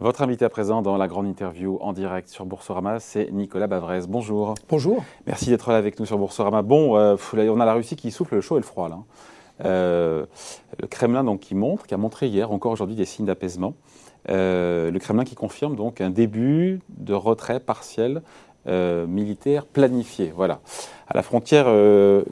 Votre invité à présent dans la grande interview en direct sur Boursorama, c'est Nicolas Bavrez. Bonjour. Bonjour. Merci d'être là avec nous sur Boursorama. Bon, euh, on a la Russie qui souffle le chaud et le froid là. Euh, le Kremlin donc qui montre, qui a montré hier, encore aujourd'hui, des signes d'apaisement. Euh, le Kremlin qui confirme donc un début de retrait partiel militaire planifié. Voilà à la frontière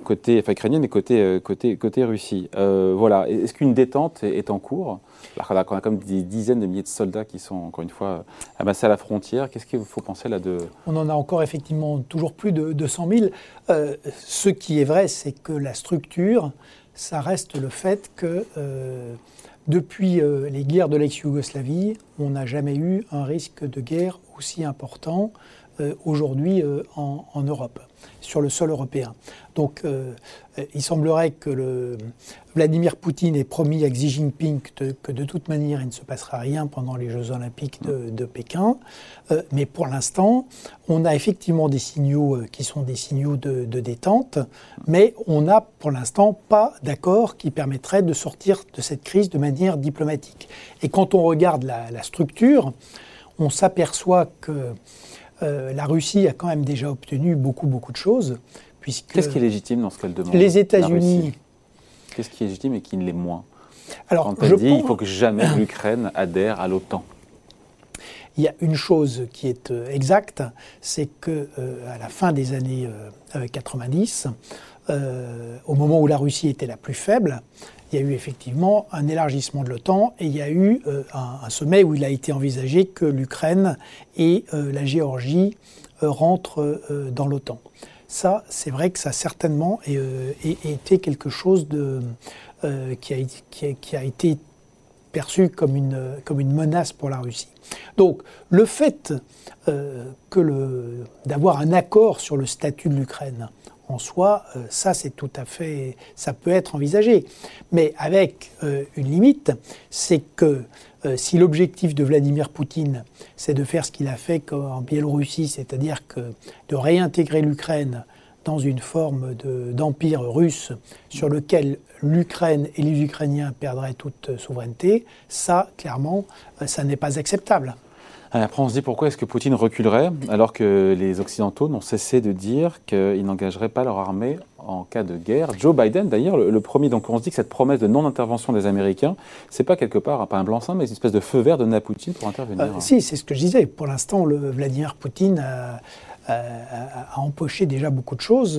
côté enfin, ukrainienne et côté, côté, côté Russie. voilà. Est-ce qu'une détente est en cours? Alors qu'on a comme des dizaines de milliers de soldats qui sont, encore une fois, amassés à la frontière. Qu'est-ce qu'il faut penser là de... On en a encore effectivement toujours plus de 200 000. Euh, ce qui est vrai, c'est que la structure, ça reste le fait que euh, depuis euh, les guerres de l'ex-Yougoslavie, on n'a jamais eu un risque de guerre aussi important aujourd'hui en Europe sur le sol européen. Donc euh, il semblerait que Vladimir Poutine ait promis à Xi Jinping que de toute manière il ne se passera rien pendant les Jeux olympiques de, Pékin. Euh, mais pour l'instant, on a effectivement des signaux euh, qui sont des signaux de, détente, mais on n'a pour l'instant pas d'accord qui permettrait de sortir de cette crise de manière diplomatique. Et quand on regarde la structure, on s'aperçoit que euh, la Russie a quand même déjà obtenu beaucoup, beaucoup de choses. Qu'est-ce qui est légitime dans ce qu'elle demande Les États-Unis. Qu'est-ce qui est légitime et qui ne l'est moins Alors, Quand elle dit qu'il faut que jamais l'Ukraine adhère à l'OTAN. Il y a une chose qui est euh, exacte, c'est que euh, à la fin des années 90, au moment où la Russie était la plus faible, il y a eu effectivement un élargissement de l'OTAN et il y a eu euh, un, sommet où il a été envisagé que l'Ukraine et euh, la Géorgie euh, rentrent dans l'OTAN. Ça, c'est vrai que ça a certainement été quelque chose qui, a, été perçu comme une menace pour la Russie. Donc, le fait d'avoir un accord sur le statut de l'Ukraine en soi, euh, ça c'est tout à fait, ça peut être envisagé. Mais avec euh, une limite, c'est que euh, si l'objectif de Vladimir Poutine, c'est de faire ce qu'il a fait en Biélorussie, c'est-à-dire que de réintégrer l'Ukraine dans une forme d'empire russe sur lequel l'Ukraine et les Ukrainiens perdraient toute souveraineté, ça, clairement, ça n'est pas acceptable. Après, on se dit pourquoi est-ce que Poutine reculerait alors que les Occidentaux n'ont cessé de dire qu'ils n'engageraient pas leur armée en cas de guerre. Joe Biden, d'ailleurs, le, premier, donc on se dit que cette promesse de non-intervention des Américains, c'est pas quelque part, pas un blanc-seing, mais une espèce de feu vert donné à Poutine pour intervenir. Euh, si, c'est ce que je disais. Pour l'instant, Vladimir Poutine a, a, empoché déjà beaucoup de choses.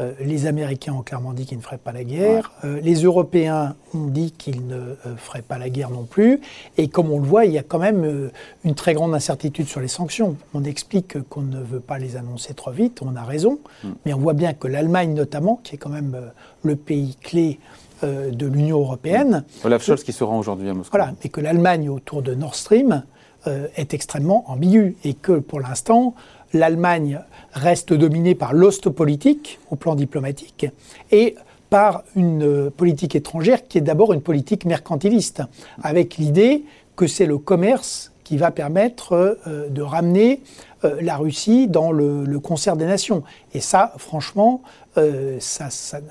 Euh, les Américains ont clairement dit qu'ils ne feraient pas la guerre. Euh, les Européens ont dit qu'ils ne euh, feraient pas la guerre non plus. Et comme on le voit, il y a quand même une très grande incertitude sur les sanctions. On explique qu'on ne veut pas les annoncer trop vite, on a raison. Mm. Mais on voit bien que l'Allemagne notamment, qui est quand même le pays clé de l'Union européenne. Olaf Scholz qui se rend aujourd'hui à Moscou. Voilà, mais que l'Allemagne autour de Nord Stream est extrêmement ambiguë et que pour l'instant, l'Allemagne reste dominée par l'ost politique au plan diplomatique et par une politique étrangère qui est d'abord une politique mercantiliste, avec l'idée que c'est le commerce qui va permettre euh, de ramener euh, la Russie dans le, concert des nations. Et ça, franchement, euh,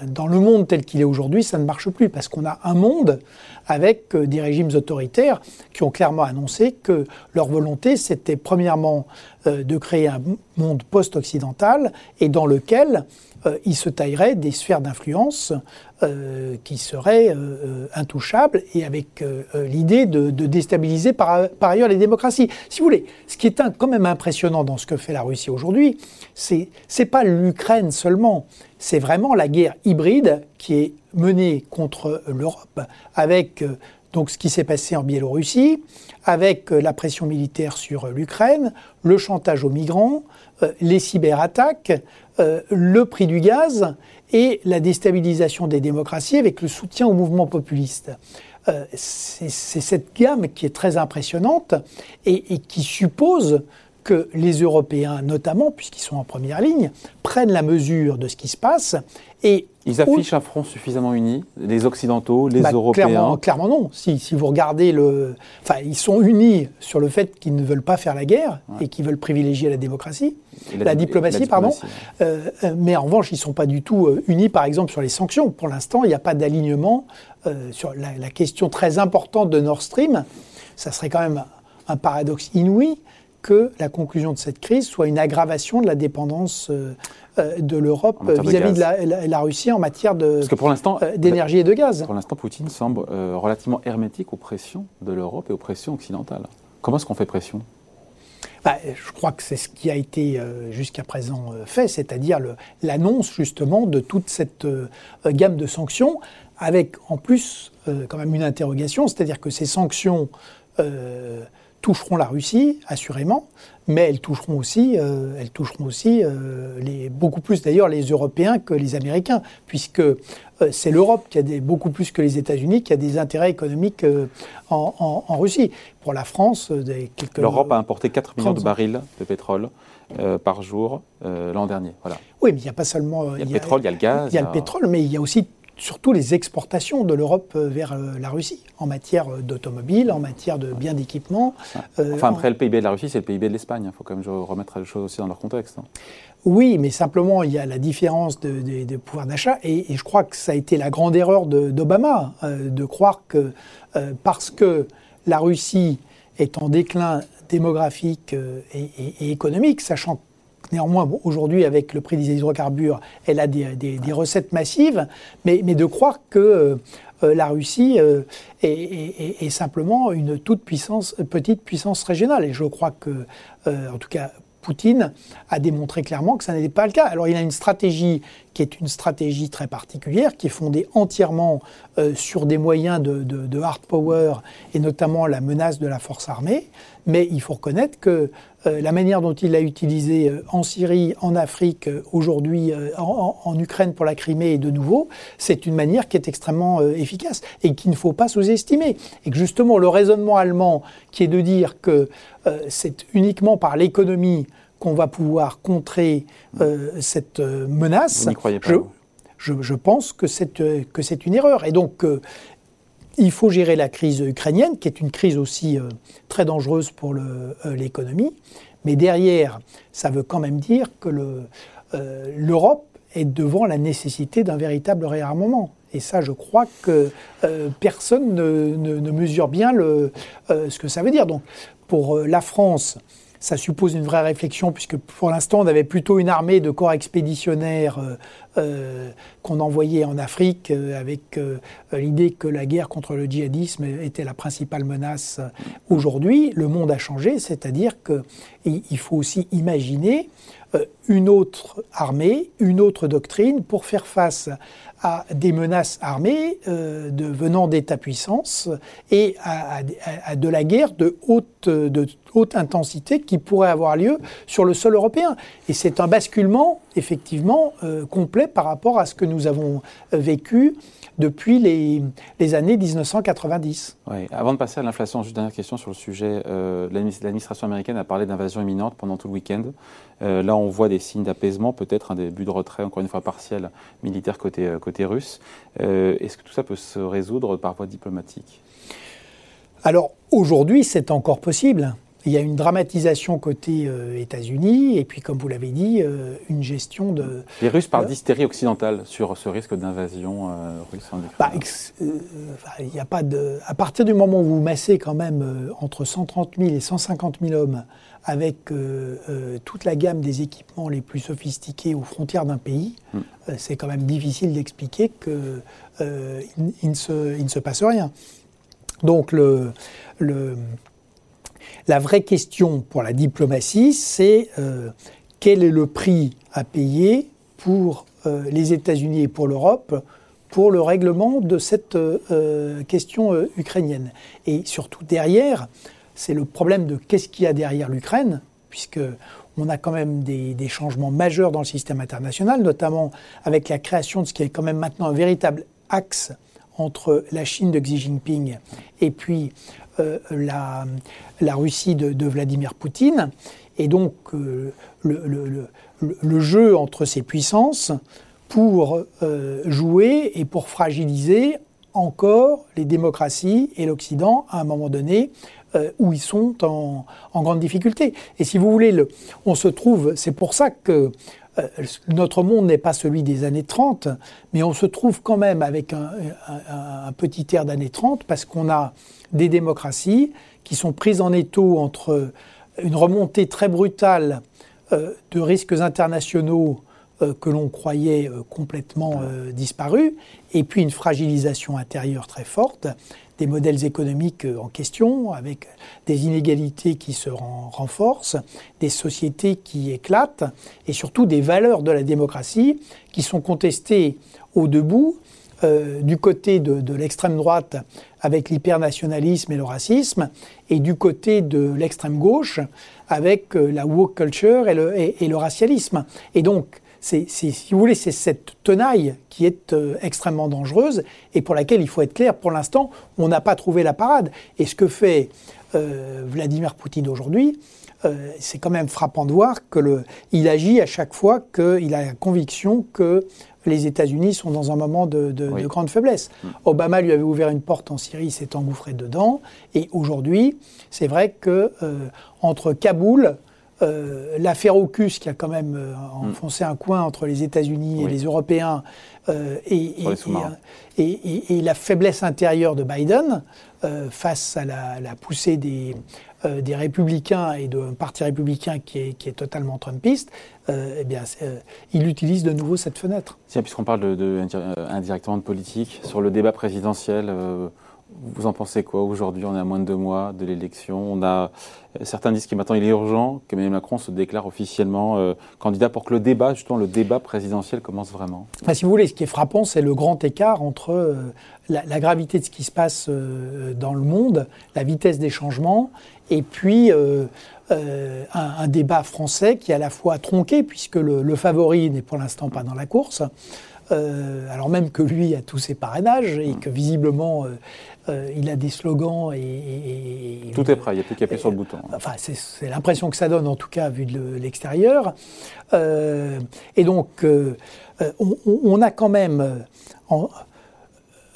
dans le monde tel qu'il est aujourd'hui, ça ne marche plus, parce qu'on a un monde avec des régimes autoritaires qui ont clairement annoncé que leur volonté, c'était premièrement de créer un monde post-occidental et dans lequel euh, il se taillerait des sphères d'influence euh, qui seraient euh, intouchables et avec l'idée de, déstabiliser par, ailleurs les démocraties. Si vous voulez, ce qui est quand même impressionnant dans ce que fait la Russie aujourd'hui, c'est n'est pas l'Ukraine seulement, c'est vraiment la guerre hybride qui est menée contre l'Europe avec donc ce qui s'est passé en Biélorussie, avec la pression militaire sur l'Ukraine, le chantage aux migrants, les cyberattaques, euh, le prix du gaz et la déstabilisation des démocraties avec le soutien au mouvement populiste. Euh, c'est cette gamme qui est très impressionnante et qui suppose que les Européens, notamment, puisqu'ils sont en première ligne, prennent la mesure de ce qui se passe et ils affichent un front suffisamment uni, les Occidentaux, les bah, Européens clairement, non. Si, si, vous regardez le. Enfin, ils sont unis sur le fait qu'ils ne veulent pas faire la guerre et qu'ils veulent privilégier la démocratie, la, diplomatie, pardon. Euh, euh, mais en revanche, ils ne sont pas du tout euh, unis, par exemple, sur les sanctions. Pour l'instant, il n'y a pas d'alignement sur la, la, question très importante de Nord Stream. Ça serait quand même un paradoxe inouï que la conclusion de cette crise soit une aggravation de la dépendance euh, euh, de l'Europe vis-à-vis de la, Russie en matière d'énergie et de gaz. Pour l'instant, Poutine semble relativement hermétique aux pressions de l'Europe et aux pressions occidentales. Comment est-ce qu'on fait pression? Bah, je crois que c'est ce qui a été jusqu'à présent fait, c'est-à-dire l'annonce justement de toute cette gamme de sanctions, avec en plus quand même une interrogation, c'est-à-dire que ces sanctions toucheront la Russie, assurément, mais elles toucheront aussi, euh, elles toucheront aussi euh, les, beaucoup plus d'ailleurs les Européens que les Américains, puisque euh, c'est l'Europe qui a des, beaucoup plus que les États-Unis qui a des intérêts économiques en, Russie. Pour la France, quelques. L'Europe a importé 4 millions de barils de pétrole. par jour l'an dernier. Voilà. Oui, mais il n'y a pas seulement. Il y a le pétrole, il y a le gaz. Il y a le pétrole, mais il y a aussi surtout les exportations de l'Europe vers la Russie, en matière euh, d'automobile, en matière de biens d'équipement. Enfin, après, le PIB de la Russie, c'est le PIB de l'Espagne. Il faut quand même remettre les choses aussi dans leur contexte. Hein. Oui, mais simplement, il y a la différence de, pouvoir d'achat. Et, je crois que ça a été la grande erreur d'Obama, de, croire que parce que la Russie est en déclin démographique et, et économique, sachant Néanmoins, aujourd'hui, avec le prix des hydrocarbures, elle a des, recettes massives, mais, de croire que euh, euh, la Russie euh, est, simplement une toute puissance, petite puissance régionale. Et je crois que, en tout cas, Poutine a démontré clairement que ça n'était pas le cas. Alors il a une stratégie qui est une stratégie très particulière, qui est fondée entièrement sur des moyens de, hard power et notamment la menace de la force armée. Mais il faut reconnaître que euh, la manière dont il l'a utilisé euh, en Syrie, en Afrique, euh, aujourd'hui en, Ukraine pour la Crimée et de nouveau, c'est une manière qui est extrêmement efficace et qu'il ne faut pas sous-estimer. Et que justement, le raisonnement allemand qui est de dire que c'est uniquement par l'économie qu'on va pouvoir contrer cette menace, je, je, je, pense que c'est une erreur. Et donc, il faut gérer la crise ukrainienne, qui est une crise aussi euh, très dangereuse pour euh, l'économie. Mais derrière, ça veut quand même dire que euh, l'Europe est devant la nécessité d'un véritable réarmement. Et ça, je crois que personne ne, mesure bien le, ce que ça veut dire. Donc, pour la France, ça suppose une vraie réflexion, puisque pour l'instant, on avait plutôt une armée de corps expéditionnaires euh, euh, qu'on envoyait en Afrique, euh, avec l'idée que la guerre contre le djihadisme était la principale menace. Aujourd'hui, le monde a changé, c'est-à-dire qu'il faut aussi imaginer une autre armée, une autre doctrine pour faire face à des menaces armées euh, venant d'États-puissance et à, de la guerre de haute, de haute intensité qui pourrait avoir lieu sur le sol européen. Et c'est un basculement, effectivement, euh, complet par rapport à ce que nous avons vécu depuis les, années 1990. Oui. Avant de passer à l'inflation, juste dernière question sur le sujet. Euh, L'administration américaine a parlé d'invasion imminente pendant tout le week-end. Euh, là, voit des signes d'apaisement, peut-être un début de retrait, encore une fois partiel, militaire côté, euh, russe. Euh, est-ce que tout ça peut se résoudre par voie diplomatique? Alors, aujourd'hui, c'est encore possible. Il y a une dramatisation côté États-Unis et puis, comme vous l'avez dit, une gestion de. Les Russes parlent d'hystérie occidentale sur ce risque d'invasion russe en bah, il y a pas de. À partir du moment où vous massez quand même entre 130 000 et 150 000 hommes avec euh, euh, toute la gamme des équipements les plus sophistiqués aux frontières d'un pays, mm. euh, c'est quand même difficile d'expliquer qu'il il ne, se passe rien. Donc le, le, la vraie question pour la diplomatie, c'est quel est le prix à payer pour les États-Unis et pour l'Europe pour le règlement de cette question ukrainienne. Et surtout derrière, c'est le problème de qu'est-ce qu'il y a derrière l'Ukraine, puisque on a quand même des, changements majeurs dans le système international, notamment avec la création de ce qui est quand même maintenant un véritable axe entre la Chine de Xi Jinping et puis euh, la, Russie de, Vladimir Poutine. Et donc euh, le, jeu entre ces puissances pour euh, jouer et pour fragiliser encore les démocraties et l'Occident à un moment donné où ils sont en, grande difficulté. Et si vous voulez, le, on se trouve, c'est pour ça que euh, notre monde n'est pas celui des années 30, mais on se trouve quand même avec un, petit air d'années 30 parce qu'on a des démocraties qui sont prises en étau entre une remontée très brutale de risques internationaux que l'on croyait complètement disparus, et puis une fragilisation intérieure très forte des modèles économiques en question, avec des inégalités qui se renforcent, des sociétés qui éclatent, et surtout des valeurs de la démocratie qui sont contestées au debout euh, du côté de, l'extrême droite avec l'hypernationalisme et le racisme, et du côté de l'extrême gauche avec euh, la woke culture et le, et le racialisme. Et donc, c'est, si vous voulez, c'est cette tenaille qui est euh, extrêmement dangereuse et pour laquelle il faut être clair. Pour l'instant, on n'a pas trouvé la parade. Et ce que fait euh, Vladimir Poutine aujourd'hui, euh, c'est quand même frappant de voir qu'il agit à chaque fois qu'il a la conviction que les États-Unis sont dans un moment de, grande faiblesse. Mm. Obama lui avait ouvert une porte en Syrie, il s'est engouffré dedans. Et aujourd'hui, c'est vrai que entre Kaboul, euh, l'affaire Ocus, qui a quand même euh, hmm. enfoncé un coin entre les États-Unis et les Européens, euh, et, et, la faiblesse intérieure de Biden face à la, poussée des, des républicains et d'un parti républicain qui est, qui est totalement trumpiste, eh bien, il utilise de nouveau cette fenêtre. puisqu'on parle de, indirectement de politique, sur le débat présidentiel, vous en pensez quoi Aujourd'hui, on est à moins de deux mois de l'élection. On a euh, certains disent que maintenant il est urgent que Emmanuel Macron se déclare officiellement euh, candidat pour que le débat, justement le débat présidentiel, commence vraiment. si vous voulez, ce qui est frappant, c'est le grand écart entre euh, la, gravité de ce qui se passe dans le monde, la vitesse des changements, et puis un, débat français qui est à la fois tronqué, puisque le favori n'est pour l'instant pas dans la course. Euh, alors même que lui a tous ses parrainages et que visiblement euh, euh, il a des slogans et, tout est prêt, il n'y a plus qu'à appuyer sur le bouton. Enfin, c'est l'impression que ça donne en tout cas vu de l'extérieur. et donc, on, a quand même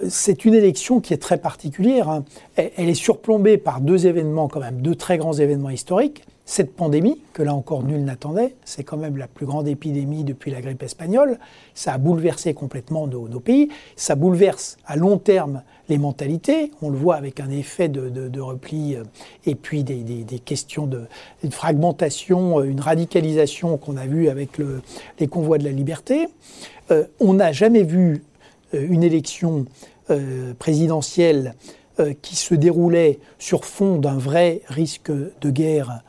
c'est une élection qui est très particulière. Hein. Elle, est surplombée par deux événements, quand même, deux très grands événements historiques. Cette pandémie, que là encore nul n'attendait, c'est quand même la plus grande épidémie depuis la grippe espagnole. Ça a bouleversé complètement nos, pays. Ça bouleverse à long terme les mentalités. On le voit avec un effet de, repli euh, et puis des, questions de, fragmentation, euh, une radicalisation qu'on a vu avec les convois de la liberté. Euh, on n'a jamais vu une élection présidentielle qui se déroulait sur fond d'un vrai risque de guerre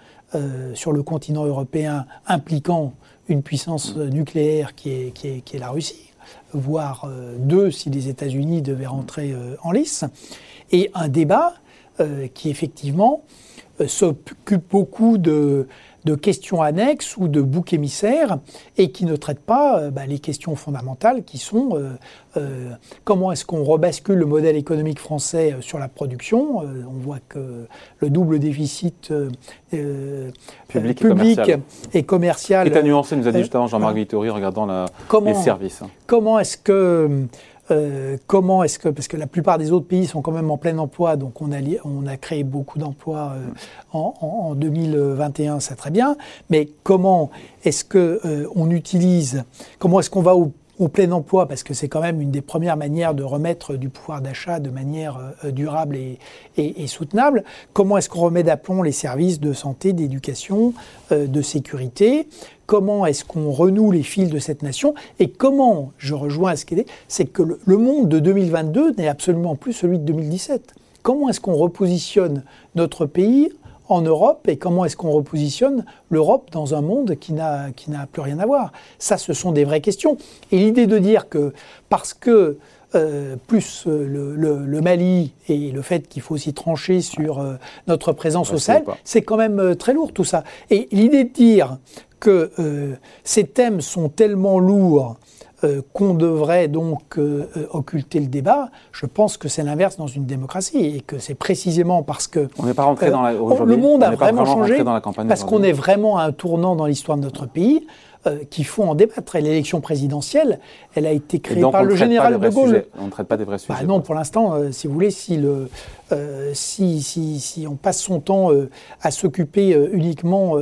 sur le continent européen impliquant une puissance nucléaire qui est la Russie, voire euh, deux si les États-Unis devaient rentrer euh, en lice, et un débat qui effectivement s'occupe beaucoup de, de questions annexes ou de boucs émissaires et qui ne traitent pas euh, bah, les questions fondamentales qui sont euh, euh, comment est-ce qu'on rebascule le modèle économique français sur la production. on voit que le double déficit public, et commercial. Qui est à nuancer, nous a dit justement Jean-Marc Vittori, regardant la, les services. Comment est-ce que euh, comment est-ce que, parce que la plupart des autres pays sont quand même en plein emploi, donc on a, on créé beaucoup d'emplois euh, en, en, 2021, c'est très bien, mais comment est-ce que euh, on utilise, comment est-ce qu'on va au au plein emploi, parce que c'est quand même une des premières manières de remettre du pouvoir d'achat de manière euh, durable et, et, soutenable. Comment est-ce qu'on remet d'aplomb les services de santé, d'éducation, euh, de sécurité? Comment est-ce qu'on renoue les fils de cette nation? Et comment, je rejoins ce qu'il est, c'est que le monde de 2022 n'est absolument plus celui de 2017. Comment est-ce qu'on repositionne notre pays en Europe et comment est-ce qu'on repositionne l'Europe dans un monde qui n'a, plus rien à voir Ça, ce sont des vraies questions. Et l'idée de dire que parce que euh, plus euh, le, Mali et le fait qu'il faut aussi trancher sur euh, notre présence au Sahel, c'est quand même très lourd tout ça. Et l'idée de dire que ces thèmes sont tellement lourds euh, qu'on devrait donc euh, euh, occulter le débat, je pense que c'est l'inverse dans une démocratie et que c'est précisément parce que on n'est pas rentré dans la, le monde a vraiment changé parce qu'on est vraiment à un tournant dans l'histoire de notre pays. Qu'il faut en débattre. Et l'élection présidentielle, elle a été créée par le général de Gaulle. On ne traite pas des vrais sujets. Bah non, pour l'instant, si vous voulez, si, le, si, si, si, on passe son temps à s'occuper uniquement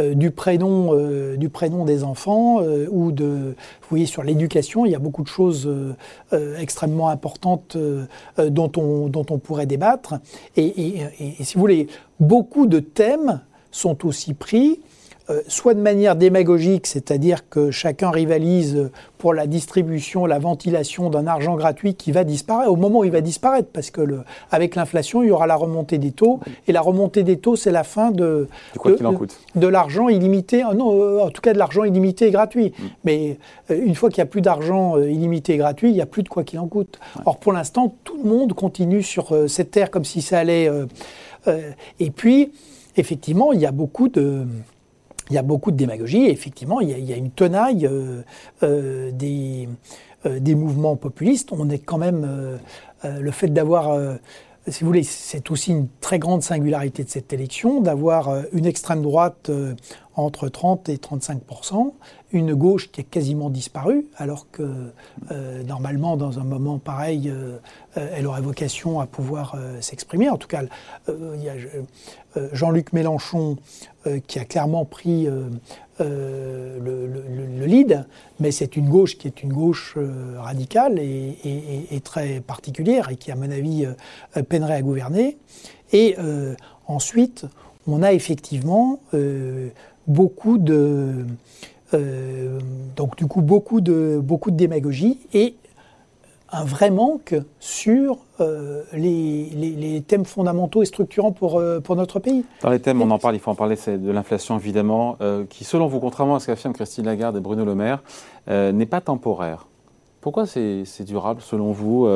euh, du, prénom, euh, du prénom des enfants euh, ou de, vous voyez, sur l'éducation, il y a beaucoup de choses extrêmement importantes dont, on, dont on pourrait débattre. et, si vous voulez, beaucoup de thèmes sont aussi pris euh, soit de manière démagogique, c'est-à-dire que chacun rivalise pour la distribution, la ventilation d'un argent gratuit qui va disparaître, au moment où il va disparaître, parce que le, avec l'inflation, il y aura la remontée des taux, et la remontée des taux, c'est la fin de, de, l'argent illimité, non, euh, en tout cas de l'argent illimité et gratuit. Mm. Mais euh, une fois qu'il n'y a plus d'argent illimité et gratuit, il n'y a plus de quoi qu'il en coûte. Or, pour l'instant, tout le monde continue sur cette terre comme si ça allait... et puis, effectivement, il y a beaucoup de il y a beaucoup de démagogie effectivement, il y a, une tenaille euh, euh, des, euh, des, mouvements populistes. On est quand même. le fait d'avoir. Si vous voulez, c'est aussi une très grande singularité de cette élection, d'avoir une extrême droite entre 30 et 35% une gauche qui a quasiment disparu, alors que normalement, dans un moment pareil, elle aurait vocation à pouvoir s'exprimer. En tout cas, il y a Jean-Luc Mélenchon euh, qui a clairement pris euh, euh, le, lead, mais c'est une gauche qui est une gauche radicale et, très particulière et qui, à mon avis, peinerait à gouverner. Et ensuite, on a effectivement beaucoup de donc du coup beaucoup de beaucoup de démagogie et un vrai manque sur euh, les, thèmes fondamentaux et structurants pour, euh, pour notre pays. Dans les thèmes, on en parle, il faut en parler, c'est de l'inflation évidemment, euh, qui selon vous, contrairement à ce qu'affirment Christine Lagarde et Bruno Le Maire, n'est pas temporaire. Pourquoi c'est durable selon vous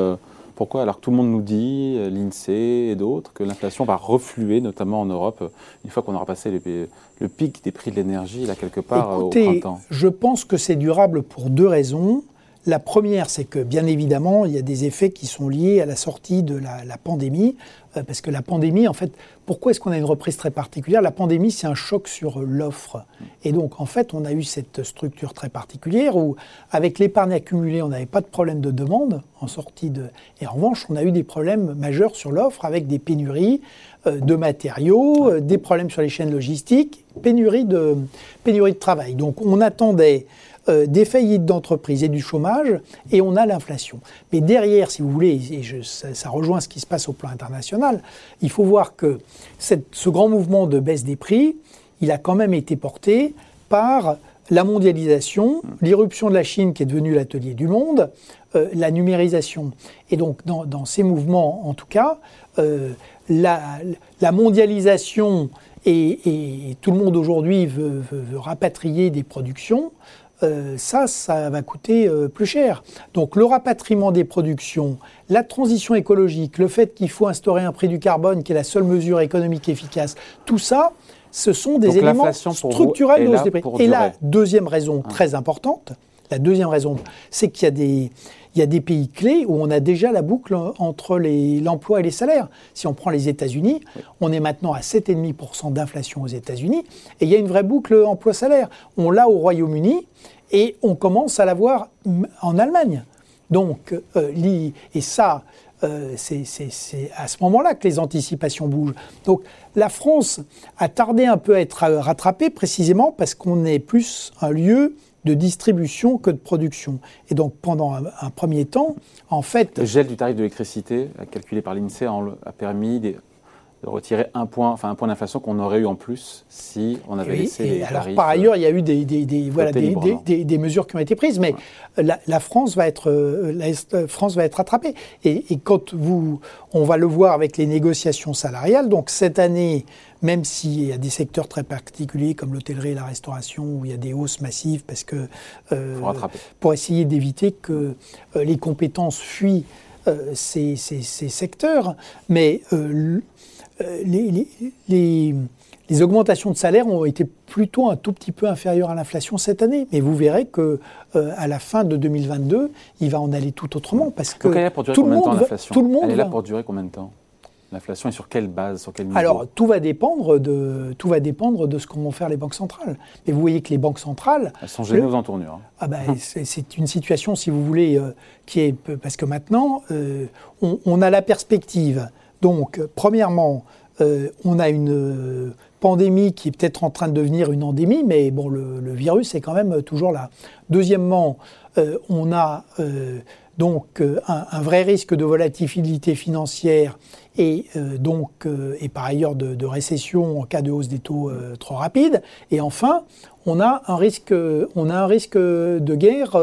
pourquoi Alors que tout le monde nous dit, l'INSEE et d'autres, que l'inflation va refluer, notamment en Europe, une fois qu'on aura passé le pic des prix de l'énergie, là, quelque part, au printemps? Je pense que c'est durable pour deux raisons. La première, c'est que bien évidemment, il y a des effets qui sont liés à la sortie de la, pandémie, euh, parce que la pandémie, en fait, pourquoi est-ce qu'on a une reprise très particulière? La pandémie, c'est un choc sur l'offre. Et donc, en fait, on a eu cette structure très particulière où, avec l'épargne accumulée, on n'avait pas de problème de demande en sortie de... Et en revanche, on a eu des problèmes majeurs sur l'offre avec des pénuries euh, de matériaux, euh, des problèmes sur les chaînes logistiques, pénurie de, de travail. Donc, on attendait euh, des faillites d'entreprises et du chômage, et on a l'inflation. Mais derrière, si vous voulez, et ça, rejoint ce qui se passe au plan international, il faut voir que ce grand mouvement de baisse des prix, il a quand même été porté par la mondialisation, l'irruption de la Chine qui est devenue l'atelier du monde, euh, la numérisation. Et donc dans, ces mouvements, en tout cas, euh, la, mondialisation et, tout le monde aujourd'hui veut, rapatrier des productions. Euh, ça, ça va coûter euh, plus cher. Donc le rapatriement des productions, la transition écologique, le fait qu'il faut instaurer un prix du carbone qui est la seule mesure économique efficace, tout ça, ce sont des éléments structurels de hausse des prix. Et la deuxième raison ah. très importante, la deuxième raison, c'est qu'il y a des il y a des pays clés où on a déjà la boucle entre l'emploi et les salaires. Si on prend les États-Unis, on est maintenant à 7,5% d'inflation aux États-Unis et il y a une vraie boucle emploi-salaire. On l'a au Royaume-Uni et on commence à l'avoir en Allemagne. Donc, euh, et ça, euh, c'est à ce moment-là que les anticipations bougent. Donc la France a tardé un peu à être rattrapée précisément parce qu'on est plus un lieu de distribution que de production. Et donc pendant un, premier temps, en fait... Le gel du tarif de l'électricité, calculé par l'INSEE, a permis de retirer un point, enfin un point d'inflation qu'on aurait eu en plus si on avait laissé les alors, Par ailleurs, il y a eu des, des, voilà, des, mesures qui ont été prises, mais la, France va être, euh, la France va être rattrapée. Et, et, quand vous, on va le voir avec les négociations salariales, donc cette année, même s'il y a des secteurs très particuliers comme l'hôtellerie et la restauration où il y a des hausses massives parce que euh, pour essayer d'éviter que euh, les compétences fuient euh, ces, secteurs, mais les, les, augmentations de salaire ont été plutôt un tout petit peu inférieures à l'inflation cette année. Mais vous verrez que à la fin de 2022, il va en aller tout autrement parce que pour durer tout, le monde, tout le monde, Elle est là pour durer combien de temps? L'inflation et sur quelle base, sur quel niveau? Alors, tout va dépendre de, tout va dépendre de ce qu'ont vont faire les banques centrales. Mais vous voyez que les banques centrales... Elles sont gênées aux entournures. Hein. Ah ben, c'est une situation, si vous voulez, euh, qui est... Parce que maintenant, euh, on, a la perspective. Donc, premièrement, euh, on a une pandémie qui est peut-être en train de devenir une endémie, mais bon, le, virus est quand même toujours là. Deuxièmement, on a donc euh, un, vrai risque de volatilité financière et euh, donc euh, et par ailleurs de, récession en cas de hausse des taux trop rapide. Et enfin, on a un risque, on a un risque de guerre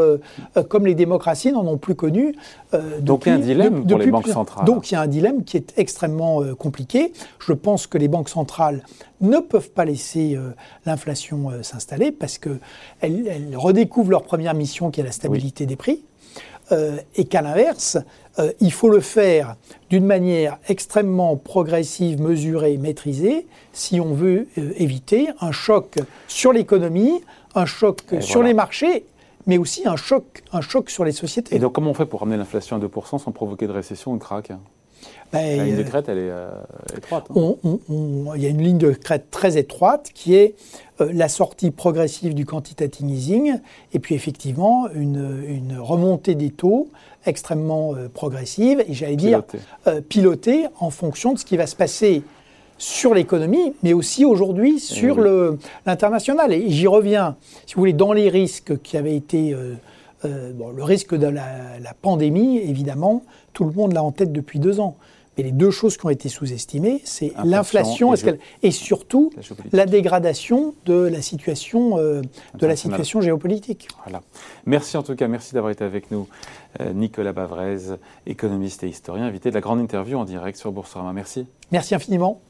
comme les démocraties n'en ont plus connu. donc il y a un dilemme pour les banques centrales. Donc il y a un dilemme qui est extrêmement compliqué. Je pense que les banques centrales ne peuvent pas laisser l'inflation s'installer parce qu'elles elles redécouvrent leur première mission qui est la stabilité des prix. Euh, et qu'à l'inverse, euh, il faut le faire d'une manière extrêmement progressive, mesurée, maîtrisée, si on veut euh, éviter un choc sur l'économie, un choc sur les marchés mais aussi un choc, un choc sur les sociétés. Et donc comment on fait pour ramener l'inflation à 2% sans provoquer de récession ou de crack? Ben, La ligne de crête, elle est étroite. Hein. il y a une ligne de crête très étroite qui est euh, la sortie progressive du quantitative easing et puis effectivement une, remontée des taux extrêmement euh, progressive et j'allais dire euh, pilotée en fonction de ce qui va se passer sur l'économie, mais aussi aujourd'hui eh sur l'international. Et j'y reviens, si vous voulez, dans les risques qui avaient été... le risque de la, la pandémie, évidemment, tout le monde l'a en tête depuis deux ans. Mais les deux choses qui ont été sous-estimées, c'est l'inflation et, surtout la, dégradation de la situation, euh, de la situation géopolitique. Voilà. Merci en tout cas, merci d'avoir été avec nous. Euh, Nicolas Bavrez, économiste et historien, invité de la grande interview en direct sur Boursorama. Merci. Merci infiniment.